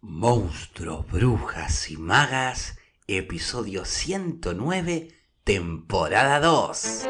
Monstruos, brujas y magas, episodio 109, temporada 2.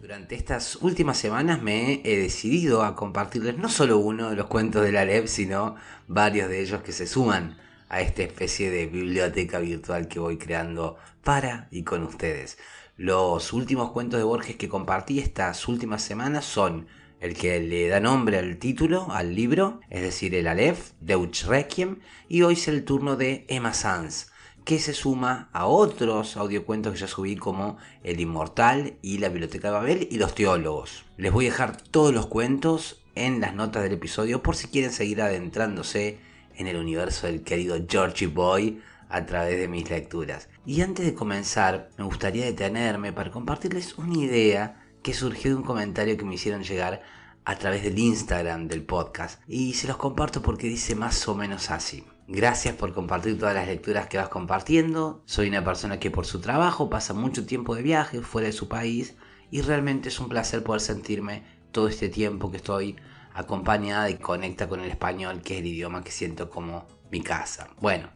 Durante estas últimas semanas me he decidido a compartirles no solo uno de los cuentos de la LEP, sino varios de ellos que se suman a esta especie de biblioteca virtual que voy creando para y con ustedes. Los últimos cuentos de Borges que compartí estas últimas semanas son el que le da nombre al título, al libro, es decir, el Aleph, Deutsch Requiem, y hoy es el turno de Emma Sanz, que se suma a otros audiocuentos que ya subí como El Inmortal y La Biblioteca de Babel y Los Teólogos. Les voy a dejar todos los cuentos en las notas del episodio por si quieren seguir adentrándose en el universo del querido Georgie Boy a través de mis lecturas. Y antes de comenzar, me gustaría detenerme para compartirles una idea que surgió de un comentario que me hicieron llegar a través del Instagram del podcast. Y se los comparto porque dice más o menos así. Gracias por compartir todas las lecturas que vas compartiendo. Soy una persona que por su trabajo pasa mucho tiempo de viaje fuera de su país y realmente es un placer poder sentirme todo este tiempo que estoy acompañada y conecta con el español, que es el idioma que siento como mi casa. Bueno,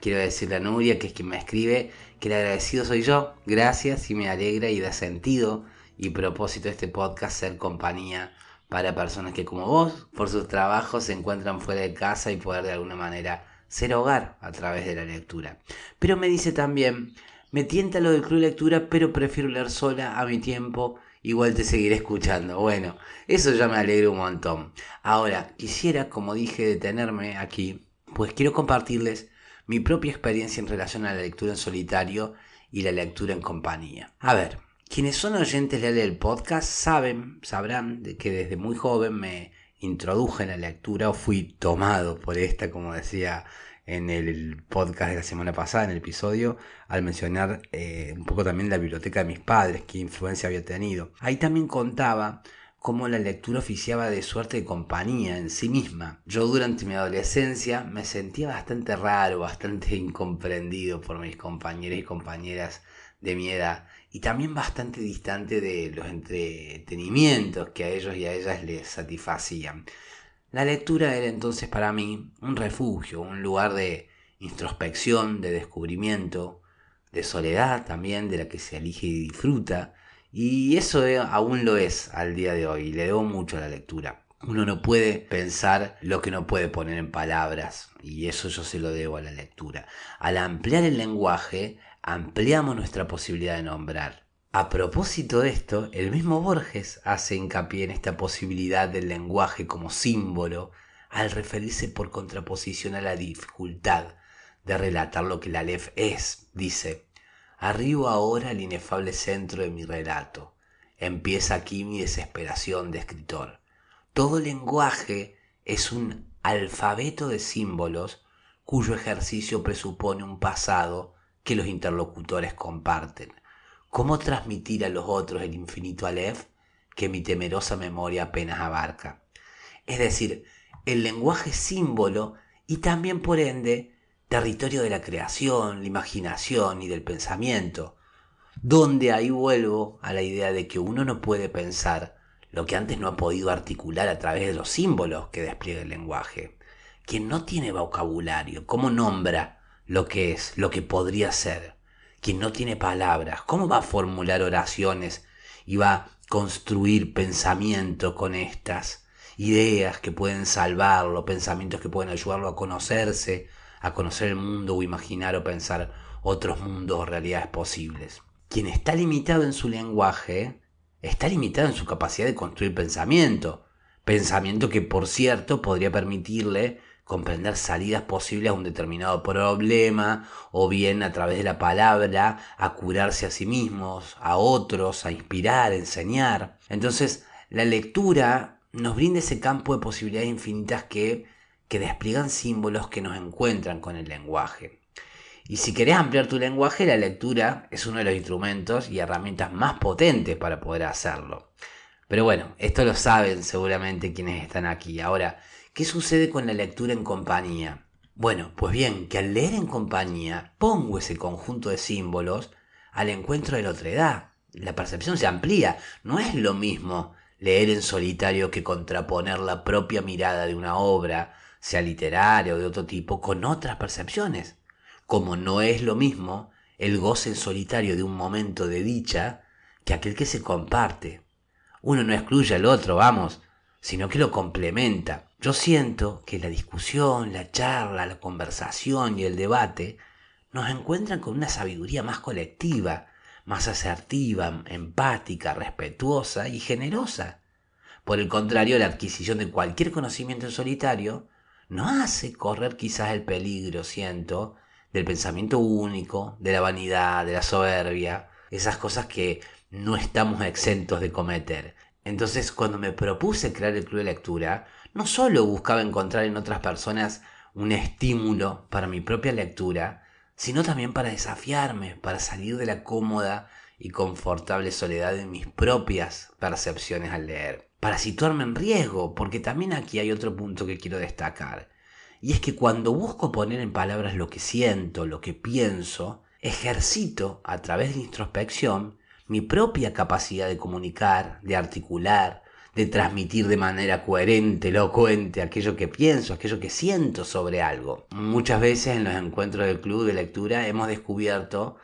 quiero decirle a Nuria, que es quien me escribe, que el agradecido soy yo. Gracias y me alegra y da sentido y propósito de este podcast ser compañía para personas que como vos, por sus trabajos, se encuentran fuera de casa y poder de alguna manera ser hogar a través de la lectura. Pero me dice también, me tienta lo del club lectura, pero prefiero leer sola a mi tiempo, igual te seguiré escuchando. Bueno, eso ya me alegra un montón. Ahora, quisiera, como dije, detenerme aquí, pues quiero compartirles mi propia experiencia en relación a la lectura en solitario y la lectura en compañía. A ver, quienes son oyentes del podcast saben, sabrán de que desde muy joven me introduje en la lectura o fui tomado por esta, como decía en el podcast de la semana pasada, en el episodio, al mencionar eh, un poco también la biblioteca de mis padres, qué influencia había tenido. Ahí también contaba cómo la lectura oficiaba de suerte de compañía en sí misma. Yo durante mi adolescencia me sentía bastante raro, bastante incomprendido por mis compañeros y compañeras de mi edad y también bastante distante de los entretenimientos que a ellos y a ellas les satisfacían. La lectura era entonces para mí un refugio, un lugar de introspección, de descubrimiento, de soledad también, de la que se elige y disfruta, y eso aún lo es al día de hoy, le debo mucho a la lectura. Uno no puede pensar lo que no puede poner en palabras, y eso yo se lo debo a la lectura. Al ampliar el lenguaje, ampliamos nuestra posibilidad de nombrar. A propósito de esto, el mismo Borges hace hincapié en esta posibilidad del lenguaje como símbolo al referirse por contraposición a la dificultad de relatar lo que la Aleph es. Dice, arribo ahora al inefable centro de mi relato. Empieza aquí mi desesperación de escritor. Todo lenguaje es un alfabeto de símbolos cuyo ejercicio presupone un pasado que los interlocutores comparten. ¿Cómo transmitir a los otros el infinito Aleph que mi temerosa memoria apenas abarca? Es decir, el lenguaje símbolo y también por ende territorio de la creación, la imaginación y del pensamiento, donde ahí vuelvo a la idea de que uno no puede pensar lo que antes no ha podido articular a través de los símbolos que despliega el lenguaje. Quien no tiene vocabulario, ¿cómo nombra lo que es, lo que podría ser? Quien no tiene palabras, ¿cómo va a formular oraciones y va a construir pensamiento con estas ideas que pueden salvarlo, pensamientos que pueden ayudarlo a conocerse, a conocer el mundo o imaginar o pensar otros mundos o realidades posibles? Quien está limitado en su lenguaje, está limitado en su capacidad de construir pensamiento, pensamiento que por cierto podría permitirle comprender salidas posibles a un determinado problema, o bien a través de la palabra, a curarse a sí mismos, a otros, a inspirar, a enseñar. Entonces, la lectura nos brinda ese campo de posibilidades infinitas que, que despliegan símbolos que nos encuentran con el lenguaje. Y si querés ampliar tu lenguaje, la lectura es uno de los instrumentos y herramientas más potentes para poder hacerlo. Pero bueno, esto lo saben seguramente quienes están aquí. Ahora, ¿Qué sucede con la lectura en compañía? Bueno, pues bien, que al leer en compañía pongo ese conjunto de símbolos al encuentro de la otredad. La percepción se amplía. No es lo mismo leer en solitario que contraponer la propia mirada de una obra, sea literaria o de otro tipo, con otras percepciones. Como no es lo mismo el goce en solitario de un momento de dicha que aquel que se comparte. Uno no excluye al otro, vamos, sino que lo complementa. Yo siento que la discusión, la charla, la conversación y el debate nos encuentran con una sabiduría más colectiva, más asertiva, empática, respetuosa y generosa. Por el contrario, la adquisición de cualquier conocimiento en solitario no hace correr quizás el peligro, siento, del pensamiento único, de la vanidad, de la soberbia, esas cosas que no estamos exentos de cometer. Entonces, cuando me propuse crear el club de lectura, no solo buscaba encontrar en otras personas un estímulo para mi propia lectura, sino también para desafiarme, para salir de la cómoda y confortable soledad de mis propias percepciones al leer, para situarme en riesgo, porque también aquí hay otro punto que quiero destacar, y es que cuando busco poner en palabras lo que siento, lo que pienso, ejercito a través de introspección mi propia capacidad de comunicar, de articular, de transmitir de manera coherente, elocuente aquello que pienso, aquello que siento sobre algo. Muchas veces en los encuentros del club de lectura hemos descubierto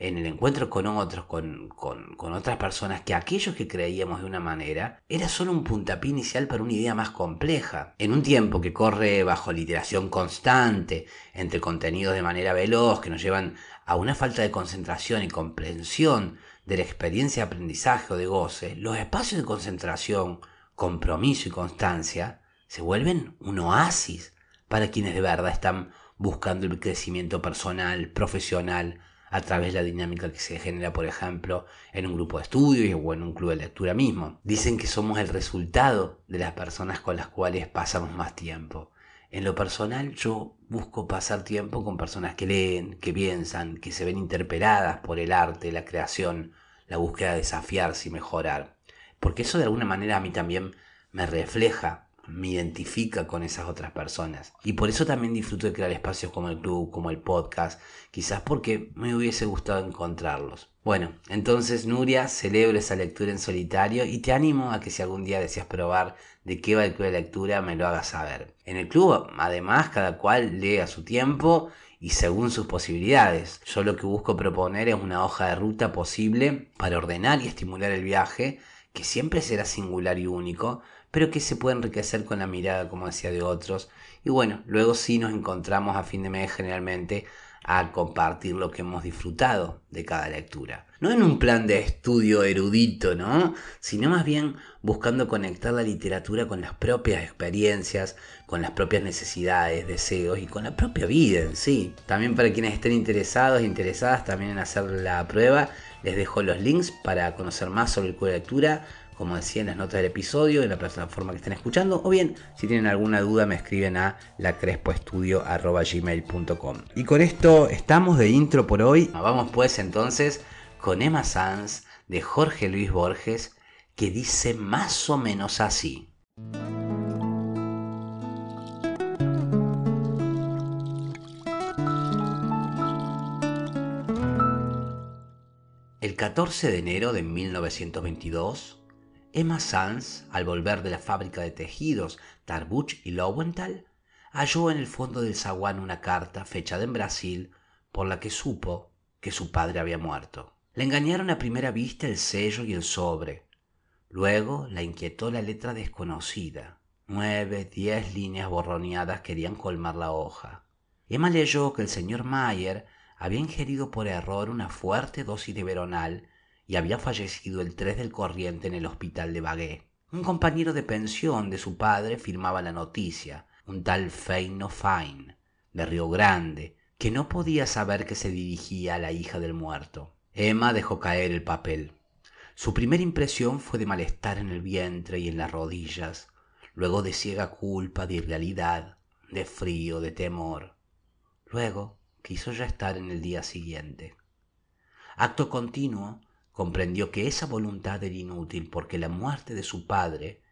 en el encuentro con otros, con, con, otras personas, que aquello que creíamos de una manera era solo un puntapié inicial para una idea más compleja. En un tiempo que corre bajo literación constante, entre contenidos de manera veloz, que nos llevan a una falta de concentración y comprensión de la experiencia de aprendizaje o de goce, los espacios de concentración, compromiso y constancia se vuelven un oasis para quienes de verdad están buscando el crecimiento personal, profesional, a través de la dinámica que se genera, por ejemplo, en un grupo de estudio o en un club de lectura mismo. Dicen que somos el resultado de las personas con las cuales pasamos más tiempo. En lo personal yo busco pasar tiempo con personas que leen, que piensan, que se ven interpeladas por el arte, la creación, la búsqueda de desafiarse y mejorar. Porque eso de alguna manera a mí también me refleja me identifica con esas otras personas. Y por eso también disfruto de crear espacios como el club, como el podcast, quizás porque me hubiese gustado encontrarlos. Bueno, entonces Nuria, celebro esa lectura en solitario y te animo a que si algún día deseas probar de qué va el club de lectura, me lo hagas saber. En el club, además, cada cual lee a su tiempo y según sus posibilidades. Yo lo que busco proponer es una hoja de ruta posible para ordenar y estimular el viaje, que siempre será singular y único, pero que se puede enriquecer con la mirada, como decía, de otros. Y bueno, luego sí nos encontramos a fin de mes generalmente a compartir lo que hemos disfrutado de cada lectura. No en un plan de estudio erudito, ¿no? Sino más bien buscando conectar la literatura con las propias experiencias, con las propias necesidades, deseos y con la propia vida en sí. También para quienes estén interesados interesadas también en hacer la prueba, les dejo los links para conocer más sobre el club de lectura, como decía en las notas del episodio, en la plataforma que estén escuchando, o bien si tienen alguna duda me escriben a lacrespoestudio.gmail.com. Y con esto estamos de intro por hoy. Vamos pues entonces con Emma Sanz de Jorge Luis Borges, que dice más o menos así. El 14 de enero de 1922, Emma Sanz, al volver de la fábrica de tejidos Tarbuch y Lowenthal, halló en el fondo del zaguán una carta fechada en Brasil por la que supo que su padre había muerto. Le engañaron a primera vista el sello y el sobre. Luego la inquietó la letra desconocida. Nueve, diez líneas borroneadas querían colmar la hoja. Emma leyó que el señor Mayer había ingerido por error una fuerte dosis de veronal y había fallecido el 3 del corriente en el hospital de Bagué. Un compañero de pensión de su padre firmaba la noticia, un tal Feino Fine, de Río Grande, que no podía saber que se dirigía a la hija del muerto. Emma dejó caer el papel. Su primera impresión fue de malestar en el vientre y en las rodillas, luego de ciega culpa, de irrealidad, de frío, de temor. Luego quiso ya estar en el día siguiente. Acto continuo, comprendió que esa voluntad era inútil porque la muerte de su padre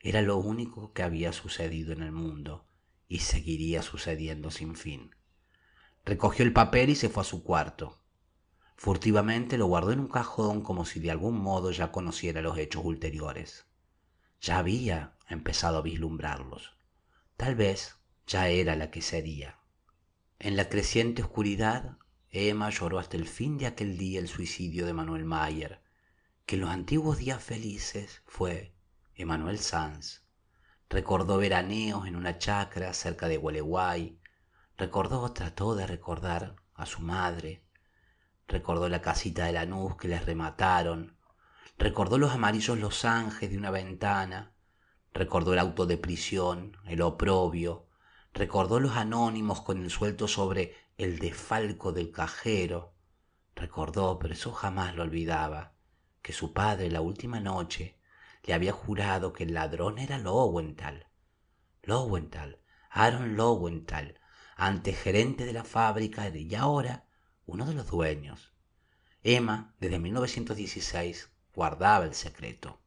era lo único que había sucedido en el mundo y seguiría sucediendo sin fin. Recogió el papel y se fue a su cuarto. Furtivamente lo guardó en un cajón como si de algún modo ya conociera los hechos ulteriores. Ya había empezado a vislumbrarlos. Tal vez ya era la que sería. En la creciente oscuridad, Emma lloró hasta el fin de aquel día el suicidio de Manuel Mayer, que en los antiguos días felices fue Emanuel Sanz. Recordó veraneos en una chacra cerca de Gualeguay. Recordó, trató de recordar a su madre. Recordó la casita de Lanús que les remataron. Recordó los amarillos losanges de una ventana. Recordó el auto de prisión, el oprobio. Recordó los anónimos con el suelto sobre el defalco del cajero. Recordó, pero eso jamás lo olvidaba, que su padre la última noche le había jurado que el ladrón era Lowenthal. Lowenthal, Aaron Lowenthal, antes gerente de la fábrica y ahora uno de los dueños. Emma, desde 1916, guardaba el secreto.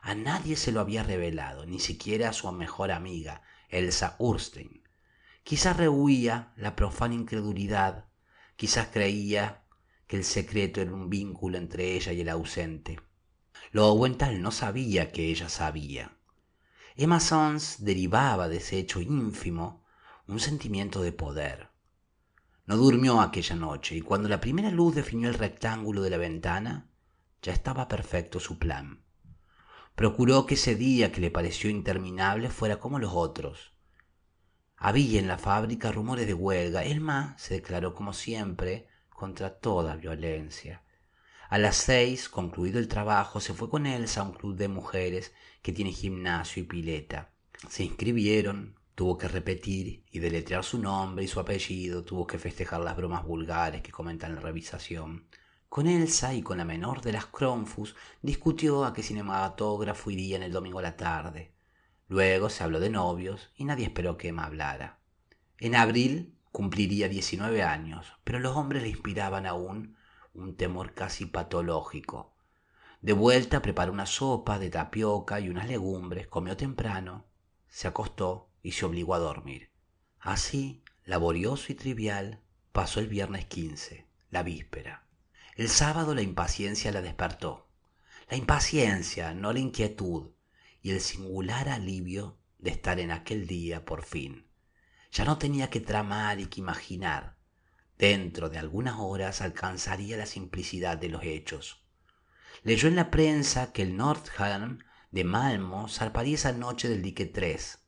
A nadie se lo había revelado, ni siquiera a su mejor amiga, Elsa Urstein. Quizás rehuía la profana incredulidad, quizás creía que el secreto era un vínculo entre ella y el ausente. Lowenthal no sabía que ella sabía. Emma Sons derivaba de ese hecho ínfimo un sentimiento de poder. No durmió aquella noche y cuando la primera luz definió el rectángulo de la ventana, ya estaba perfecto su plan. Procuró que ese día que le pareció interminable fuera como los otros. Había en la fábrica rumores de huelga. Elma se declaró como siempre contra toda violencia. A las seis, concluido el trabajo, se fue con Elsa a un club de mujeres que tiene gimnasio y pileta. Se inscribieron, tuvo que repetir y deletrear su nombre y su apellido, tuvo que festejar las bromas vulgares que comentan la revisación. Con Elsa y con la menor de las Cronfus discutió a qué cinematógrafo irían el domingo a la tarde. Luego se habló de novios y nadie esperó que Emma hablara. En abril cumpliría 19 años, pero los hombres le inspiraban aún un temor casi patológico. De vuelta preparó una sopa de tapioca y unas legumbres, comió temprano, se acostó y se obligó a dormir. Así, laborioso y trivial, pasó el viernes 15, la víspera. El sábado la impaciencia la despertó. La impaciencia, no la inquietud, y el singular alivio de estar en aquel día por fin. Ya no tenía que tramar y que imaginar, Dentro de algunas horas alcanzaría la simplicidad de los hechos. Leyó en la prensa que el Nordham de Malmo zarparía esa noche del dique 3.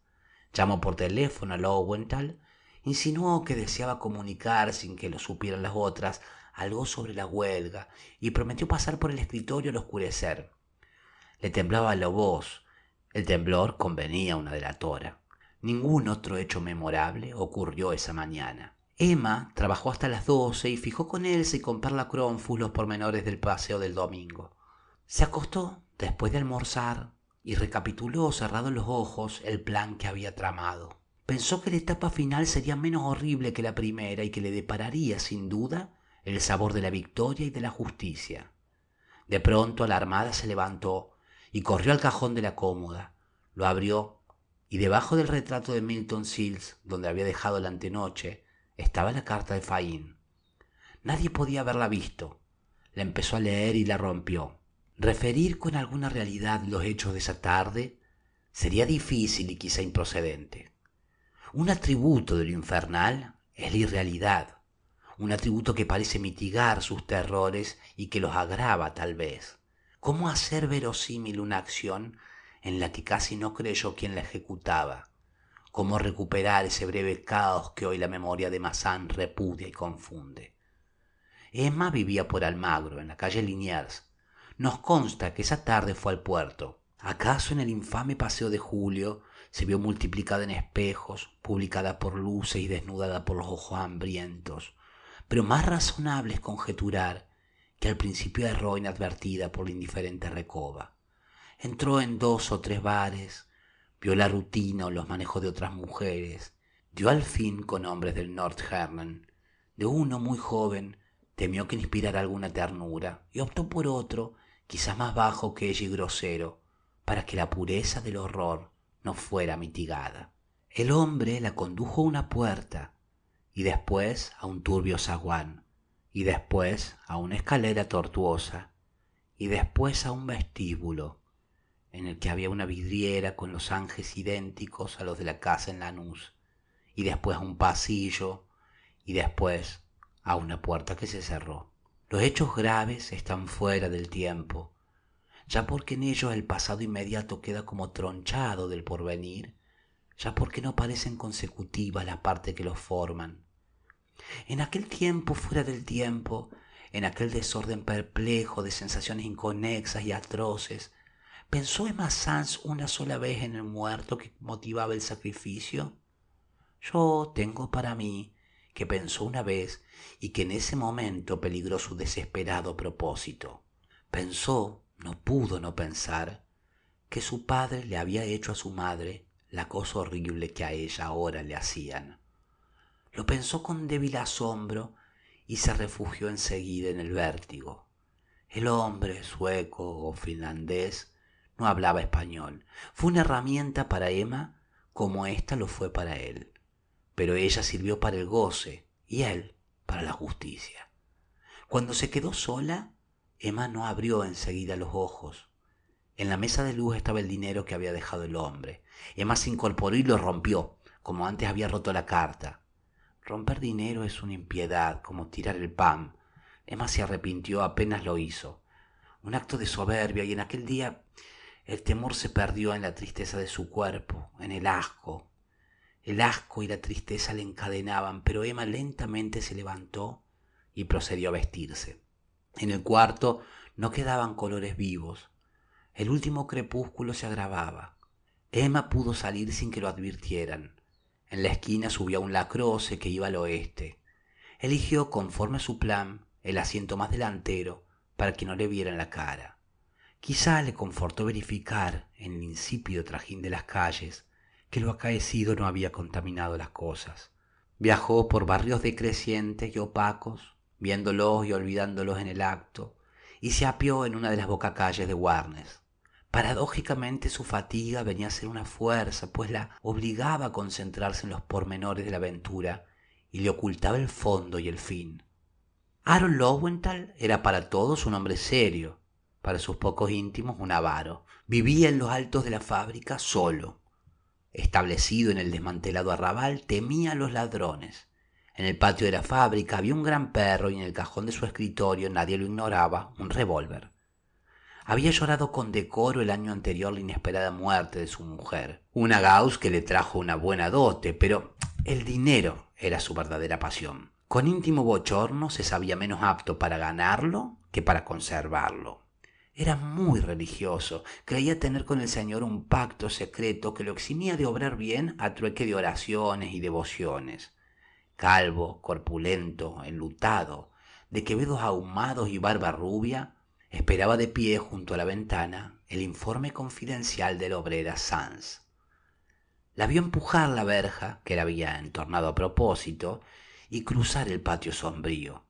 Llamó por teléfono a Lowenthal, insinuó que deseaba comunicar sin que lo supieran las otras algo sobre la huelga y prometió pasar por el escritorio al oscurecer. Le temblaba la voz. El temblor convenía a una delatora. Ningún otro hecho memorable ocurrió esa mañana. Emma trabajó hasta las doce y fijó con Elsa y con Perla Cronfus los pormenores del paseo del domingo. Se acostó después de almorzar y recapituló cerrados los ojos el plan que había tramado. Pensó que la etapa final sería menos horrible que la primera y que le depararía, sin duda, el sabor de la victoria y de la justicia. De pronto alarmada se levantó y corrió al cajón de la cómoda, lo abrió y debajo del retrato de Milton Sills, donde había dejado la antenoche, estaba la carta de Faín. Nadie podía haberla visto. La empezó a leer y la rompió. Referir con alguna realidad los hechos de esa tarde sería difícil y quizá improcedente. Un atributo de lo infernal es la irrealidad, un atributo que parece mitigar sus terrores y que los agrava tal vez. ¿Cómo hacer verosímil una acción en la que casi no creyó quien la ejecutaba? cómo recuperar ese breve caos que hoy la memoria de Mazán repudia y confunde. Emma vivía por Almagro, en la calle Liniers. Nos consta que esa tarde fue al puerto. ¿Acaso en el infame paseo de julio se vio multiplicada en espejos, publicada por luces y desnudada por los ojos hambrientos? Pero más razonable es conjeturar que al principio erró inadvertida por la indiferente recoba. Entró en dos o tres bares, vio la rutina o los manejos de otras mujeres, dio al fin con hombres del Nordhernan. De uno muy joven temió que inspirara alguna ternura y optó por otro, quizás más bajo que ella y grosero, para que la pureza del horror no fuera mitigada. El hombre la condujo a una puerta y después a un turbio zaguán y después a una escalera tortuosa y después a un vestíbulo en el que había una vidriera con los ángeles idénticos a los de la casa en Lanús y después a un pasillo y después a una puerta que se cerró. Los hechos graves están fuera del tiempo, ya porque en ellos el pasado inmediato queda como tronchado del porvenir, ya porque no parecen consecutivas las partes que los forman. En aquel tiempo fuera del tiempo, en aquel desorden perplejo de sensaciones inconexas y atroces, ¿pensó Emma Sanz una sola vez en el muerto que motivaba el sacrificio? Yo tengo para mí que pensó una vez y que en ese momento peligró su desesperado propósito. Pensó, no pudo no pensar, que su padre le había hecho a su madre la cosa horrible que a ella ahora le hacían. Lo pensó con débil asombro y se refugió enseguida en el vértigo. El hombre, sueco o finlandés, no hablaba español. Fue una herramienta para Emma como ésta lo fue para él. Pero ella sirvió para el goce y él para la justicia. Cuando se quedó sola, Emma no abrió enseguida los ojos. En la mesa de luz estaba el dinero que había dejado el hombre. Emma se incorporó y lo rompió, como antes había roto la carta. Romper dinero es una impiedad, como tirar el pan. Emma se arrepintió apenas lo hizo. Un acto de soberbia y en aquel día el temor se perdió en la tristeza de su cuerpo, en el asco. El asco y la tristeza le encadenaban, pero Emma lentamente se levantó y procedió a vestirse. En el cuarto no quedaban colores vivos. El último crepúsculo se agravaba. Emma pudo salir sin que lo advirtieran. En la esquina subió un lacroce que iba al oeste. Eligió, conforme a su plan, el asiento más delantero para que no le vieran la cara. Quizá le confortó verificar, en el insípido trajín de las calles, que lo acaecido no había contaminado las cosas. Viajó por barrios decrecientes y opacos, viéndolos y olvidándolos en el acto, y se apió en una de las bocacalles de Warnes. Paradójicamente su fatiga venía a ser una fuerza, pues la obligaba a concentrarse en los pormenores de la aventura y le ocultaba el fondo y el fin. Aaron Lowenthal era para todos un hombre serio, para sus pocos íntimos un avaro. Vivía en los altos de la fábrica solo. Establecido en el desmantelado arrabal, temía a los ladrones. En el patio de la fábrica había un gran perro y en el cajón de su escritorio, nadie lo ignoraba, un revólver. Había llorado con decoro el año anterior la inesperada muerte de su mujer, una Gauss que le trajo una buena dote, pero el dinero era su verdadera pasión. Con íntimo bochorno se sabía menos apto para ganarlo que para conservarlo. Era muy religioso, creía tener con el Señor un pacto secreto que lo eximía de obrar bien a trueque de oraciones y devociones. Calvo, corpulento, enlutado, de quevedos ahumados y barba rubia, Esperaba de pie junto a la ventana el informe confidencial de la obrera Sanz. La vio empujar la verja, que la había entornado a propósito, y cruzar el patio sombrío.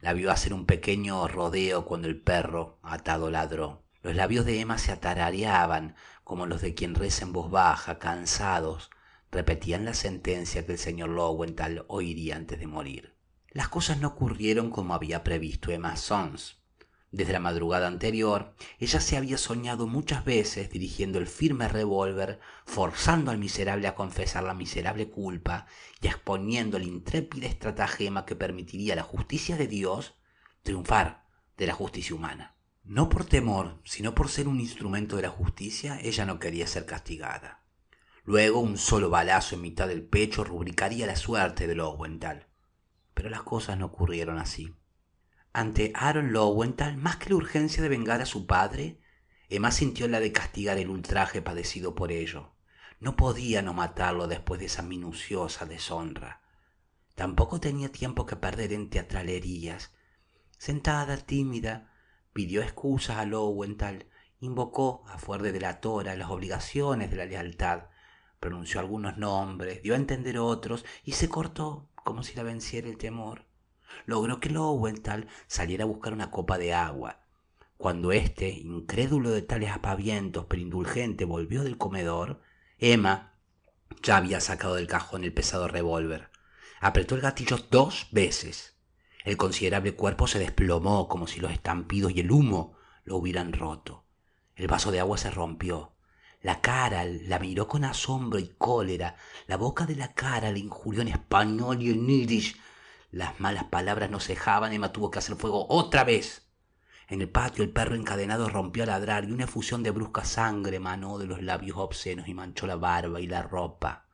La vio hacer un pequeño rodeo cuando el perro, atado, ladró. Los labios de Emma se atarareaban como los de quien reza en voz baja, cansados, repetían la sentencia que el señor Lowenthal oiría antes de morir. Las cosas no ocurrieron como había previsto Emma Sons. Desde la madrugada anterior, ella se había soñado muchas veces dirigiendo el firme revólver, forzando al miserable a confesar la miserable culpa y exponiendo el intrépido estratagema que permitiría a la justicia de Dios triunfar de la justicia humana. No por temor, sino por ser un instrumento de la justicia, ella no quería ser castigada. Luego un solo balazo en mitad del pecho rubricaría la suerte de Lowenthal. Pero las cosas no ocurrieron así. Ante Aaron Lowenthal, más que la urgencia de vengar a su padre, Emma sintió la de castigar el ultraje padecido por ello. No podía no matarlo después de esa minuciosa deshonra. Tampoco tenía tiempo que perder en teatralerías. Sentada, tímida, pidió excusas a Lowenthal, invocó, a fuerte de la tora, las obligaciones de la lealtad, pronunció algunos nombres, dio a entender otros y se cortó como si la venciera el temor logró que Lowenthal saliera a buscar una copa de agua. Cuando éste, incrédulo de tales apavientos pero indulgente, volvió del comedor, Emma, Ya había sacado del cajón el pesado revólver. Apretó el gatillo dos veces. El considerable cuerpo se desplomó como si los estampidos y el humo lo hubieran roto. El vaso de agua se rompió. La cara la miró con asombro y cólera. La boca de la cara le injurió en español y en irish. Las malas palabras no cejaban. Emma tuvo que hacer fuego otra vez. En el patio el perro encadenado rompió a ladrar y una efusión de brusca sangre manó de los labios obscenos y manchó la barba y la ropa.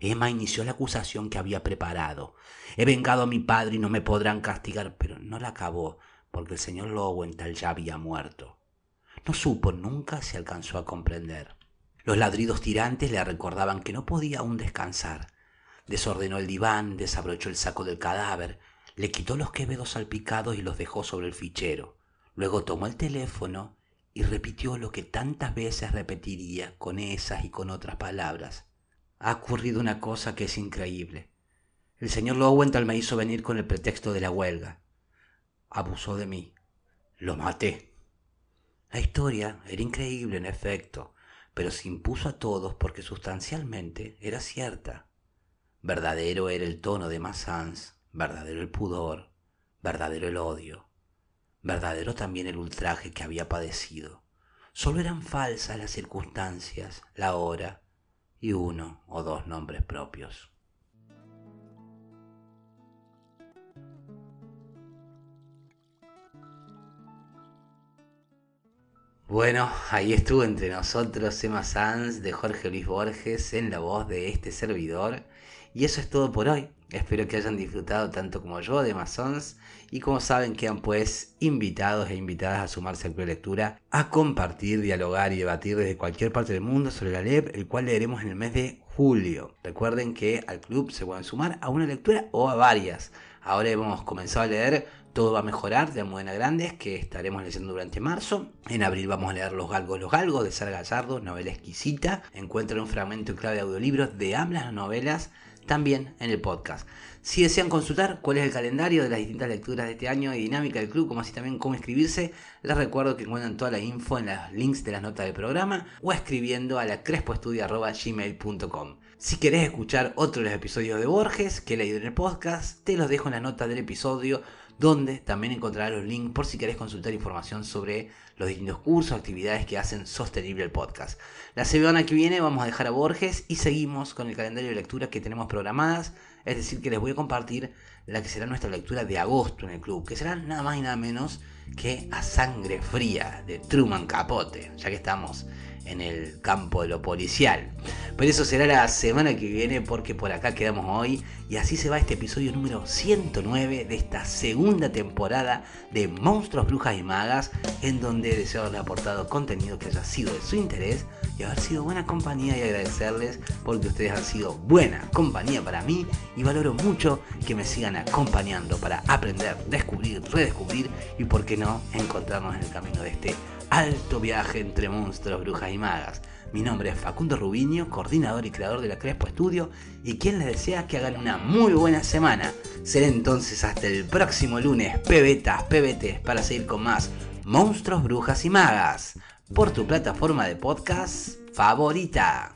Emma inició la acusación que había preparado. He vengado a mi padre y no me podrán castigar, pero no la acabó, porque el señor Lowenthal ya había muerto. No supo, nunca se alcanzó a comprender. Los ladridos tirantes le recordaban que no podía aún descansar. Desordenó el diván, desabrochó el saco del cadáver, le quitó los quevedos salpicados y los dejó sobre el fichero. Luego tomó el teléfono y repitió lo que tantas veces repetiría con esas y con otras palabras. Ha ocurrido una cosa que es increíble. El señor Lowenthal me hizo venir con el pretexto de la huelga. Abusó de mí. Lo maté. La historia era increíble, en efecto, pero se impuso a todos porque sustancialmente era cierta. Verdadero era el tono de Massans, verdadero el pudor, verdadero el odio, verdadero también el ultraje que había padecido. Solo eran falsas las circunstancias, la hora y uno o dos nombres propios. Bueno, ahí estuvo entre nosotros Emma Sanz de Jorge Luis Borges en la voz de este servidor. Y eso es todo por hoy. Espero que hayan disfrutado tanto como yo de Emma Sanz. Y como saben, quedan pues invitados e invitadas a sumarse al Club de Lectura, a compartir, dialogar y debatir desde cualquier parte del mundo sobre la LEP, el cual leeremos en el mes de julio. Recuerden que al club se pueden sumar a una lectura o a varias. Ahora hemos comenzado a leer todo va a mejorar de Almudena Grandes, que estaremos leyendo durante marzo. En abril vamos a leer Los Galgos, Los Galgos, de Sara Gallardo, novela exquisita. Encuentran un fragmento en clave de audiolibros de ambas novelas también en el podcast. Si desean consultar cuál es el calendario de las distintas lecturas de este año y dinámica del club, como así también cómo inscribirse, les recuerdo que encuentran toda la info en los links de las notas del programa o escribiendo a la crespoestudia.gmail.com. Si querés escuchar otro de los episodios de Borges que he leído en el podcast, te los dejo en la nota del episodio donde también encontrarás los links por si querés consultar información sobre los distintos cursos, actividades que hacen sostenible el podcast. La semana que viene vamos a dejar a Borges y seguimos con el calendario de lectura que tenemos programadas, es decir, que les voy a compartir la que será nuestra lectura de agosto en el club, que será nada más y nada menos que A Sangre Fría de Truman Capote, ya que estamos en el campo de lo policial. Pero eso será la semana que viene porque por acá quedamos hoy y así se va este episodio número 109 de esta segunda temporada de Monstruos, Brujas y Magas en donde deseo haberle aportado contenido que haya sido de su interés y haber sido buena compañía y agradecerles porque ustedes han sido buena compañía para mí y valoro mucho que me sigan acompañando para aprender, descubrir, redescubrir y por qué no encontrarnos en el camino de este alto viaje entre monstruos, brujas y magas. Mi nombre es Facundo Rubiño, coordinador y creador de la Crespo Estudio, y quien les desea que hagan una muy buena semana. Seré entonces hasta el próximo lunes, pebetas, pebetes, para seguir con más monstruos, brujas y magas, por tu plataforma de podcast favorita.